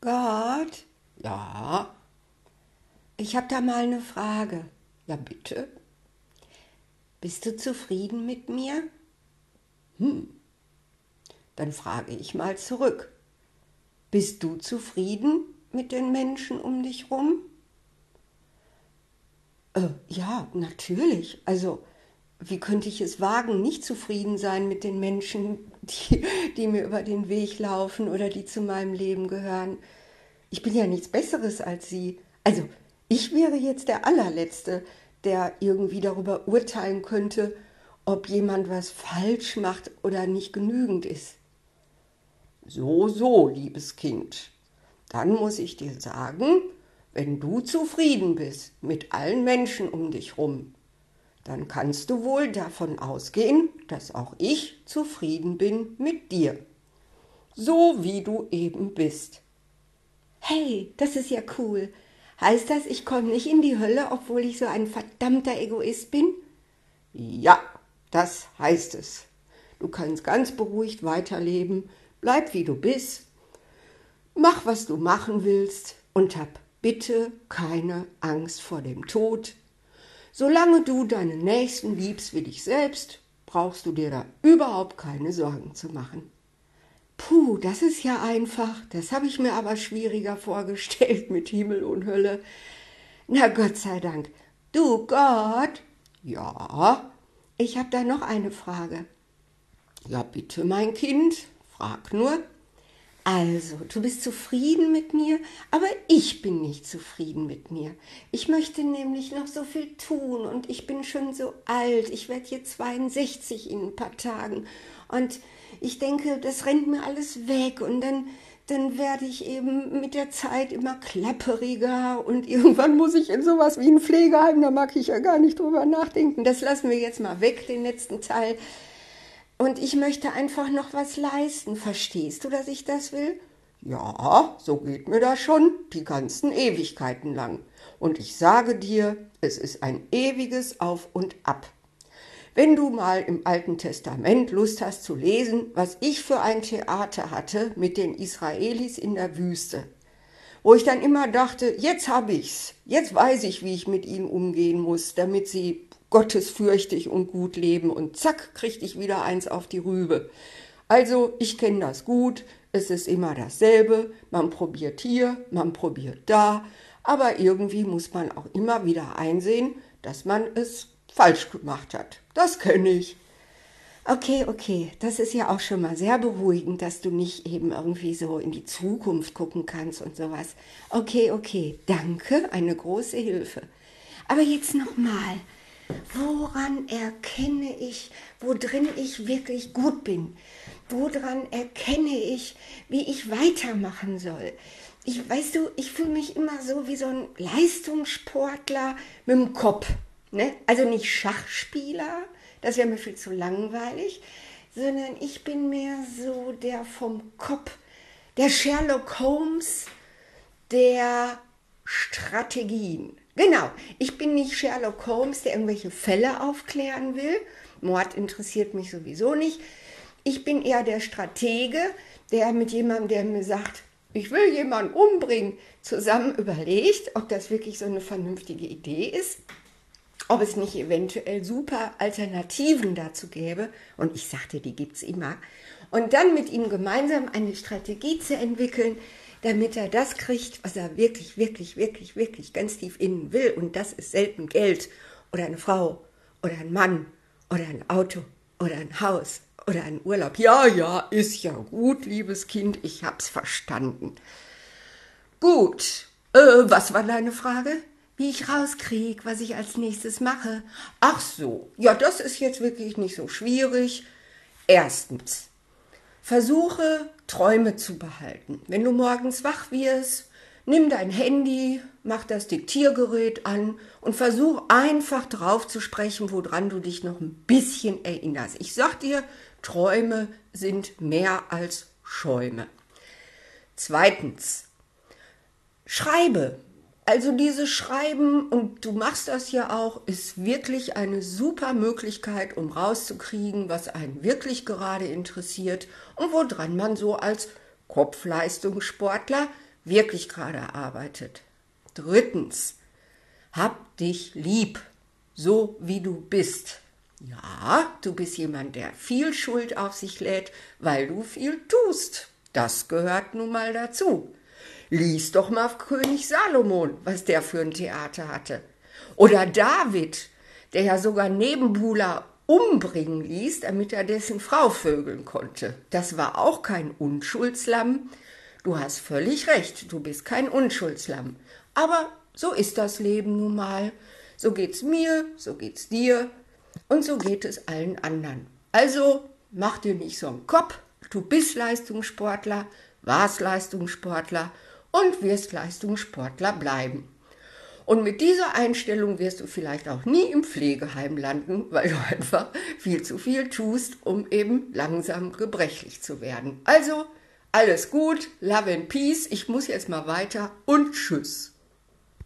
Gott, Ja, ich habe da mal eine Frage. ja bitte. Bist du zufrieden mit mir? Dann frage ich mal zurück. Bist du zufrieden mit den Menschen um dich rum? Äh, ja, natürlich. Also, wie könnte ich es wagen, nicht zufrieden sein mit den Menschen, die, die mir über den Weg laufen oder die zu meinem Leben gehören? Ich bin ja nichts Besseres als sie. Also, ich wäre jetzt der allerletzte, der irgendwie darüber urteilen könnte, ob jemand was falsch macht oder nicht genügend ist. So, so, liebes Kind. Dann muss ich dir sagen, wenn du zufrieden bist mit allen Menschen um dich rum, dann kannst du wohl davon ausgehen, dass auch ich zufrieden bin mit dir. So wie du eben bist. Hey, das ist ja cool. Heißt das, ich komme nicht in die Hölle, obwohl ich so ein verdammter Egoist bin? Ja, das heißt es. Du kannst ganz beruhigt weiterleben, bleib wie du bist, mach, was du machen willst und hab bitte keine Angst vor dem Tod. Solange du deinen Nächsten liebst wie dich selbst, brauchst du dir da überhaupt keine Sorgen zu machen. Puh, das ist ja einfach. Das habe ich mir aber schwieriger vorgestellt mit Himmel und Hölle. Na Gott sei Dank. Du Gott, Ja, ich habe da noch eine Frage. ja bitte, mein Kind, frag nur. Also, du bist zufrieden mit mir, aber ich bin nicht zufrieden mit mir. Ich möchte nämlich noch so viel tun und ich bin schon so alt. Ich werde hier 62 in ein paar Tagen und ich denke, das rennt mir alles weg und dann dann werde ich eben mit der Zeit immer klapperiger und irgendwann muss ich in sowas wie ein Pflegeheim, da mag ich ja gar nicht drüber nachdenken. Das lassen wir jetzt mal weg, den letzten Teil. Und ich möchte einfach noch was leisten. Verstehst du, dass ich das will? Ja, so geht mir das schon die ganzen Ewigkeiten lang. Und ich sage dir, es ist ein ewiges Auf und Ab. Wenn du mal im Alten Testament Lust hast zu lesen, was ich für ein Theater hatte mit den Israelis in der Wüste, wo ich dann immer dachte, jetzt habe ich's, jetzt weiß ich, wie ich mit ihnen umgehen muss, damit sie gottesfürchtig und gut leben und zack, kriegte ich wieder eins auf die Rübe. Also, ich kenne das gut, es ist immer dasselbe, man probiert hier, man probiert da, aber irgendwie muss man auch immer wieder einsehen, dass man es falsch gemacht hat. Das kenne ich. Okay, okay, das ist ja auch schon mal sehr beruhigend, dass du nicht eben irgendwie so in die Zukunft gucken kannst und sowas. Okay, okay, danke, eine große Hilfe. Aber jetzt nochmal, woran erkenne ich, wo drin ich wirklich gut bin? Woran erkenne ich, wie ich weitermachen soll? Ich weißt du, ich fühle mich immer so wie so ein Leistungssportler mit dem Kopf. Ne? Also nicht Schachspieler, das wäre mir viel zu langweilig, sondern ich bin mehr so der vom Kopf, der Sherlock Holmes der Strategien. Genau, ich bin nicht Sherlock Holmes, der irgendwelche Fälle aufklären will. Mord interessiert mich sowieso nicht. Ich bin eher der Stratege, der mit jemandem, der mir sagt, ich will jemanden umbringen, zusammen überlegt, ob das wirklich so eine vernünftige Idee ist ob es nicht eventuell super Alternativen dazu gäbe. Und ich sagte, die gibt es immer. Und dann mit ihm gemeinsam eine Strategie zu entwickeln, damit er das kriegt, was er wirklich, wirklich, wirklich, wirklich ganz tief innen will. Und das ist selten Geld oder eine Frau oder ein Mann oder ein Auto oder ein Haus oder ein Urlaub. Ja, ja, ist ja gut, liebes Kind, ich hab's verstanden. Gut, äh, was war deine Frage? Wie ich rauskriege, was ich als nächstes mache. Ach so, ja, das ist jetzt wirklich nicht so schwierig. Erstens, versuche Träume zu behalten. Wenn du morgens wach wirst, nimm dein Handy, mach das Diktiergerät an und versuch einfach drauf zu sprechen, woran du dich noch ein bisschen erinnerst. Ich sag dir, Träume sind mehr als Schäume. Zweitens, schreibe. Also dieses Schreiben, und du machst das ja auch, ist wirklich eine super Möglichkeit, um rauszukriegen, was einen wirklich gerade interessiert und woran man so als Kopfleistungssportler wirklich gerade erarbeitet. Drittens, hab dich lieb, so wie du bist. Ja, du bist jemand, der viel Schuld auf sich lädt, weil du viel tust. Das gehört nun mal dazu. Lies doch mal König Salomon, was der für ein Theater hatte. Oder David, der ja sogar Nebenbuhler umbringen ließ, damit er dessen Frau vögeln konnte. Das war auch kein Unschuldslamm. Du hast völlig recht, du bist kein Unschuldslamm. Aber so ist das Leben nun mal. So geht's mir, so geht's dir und so geht es allen anderen. Also mach dir nicht so einen Kopf. Du bist Leistungssportler, warst Leistungssportler und wirst Leistungssportler bleiben. Und mit dieser Einstellung wirst du vielleicht auch nie im Pflegeheim landen, weil du einfach viel zu viel tust, um eben langsam gebrechlich zu werden. Also alles gut, love and peace, ich muss jetzt mal weiter und tschüss.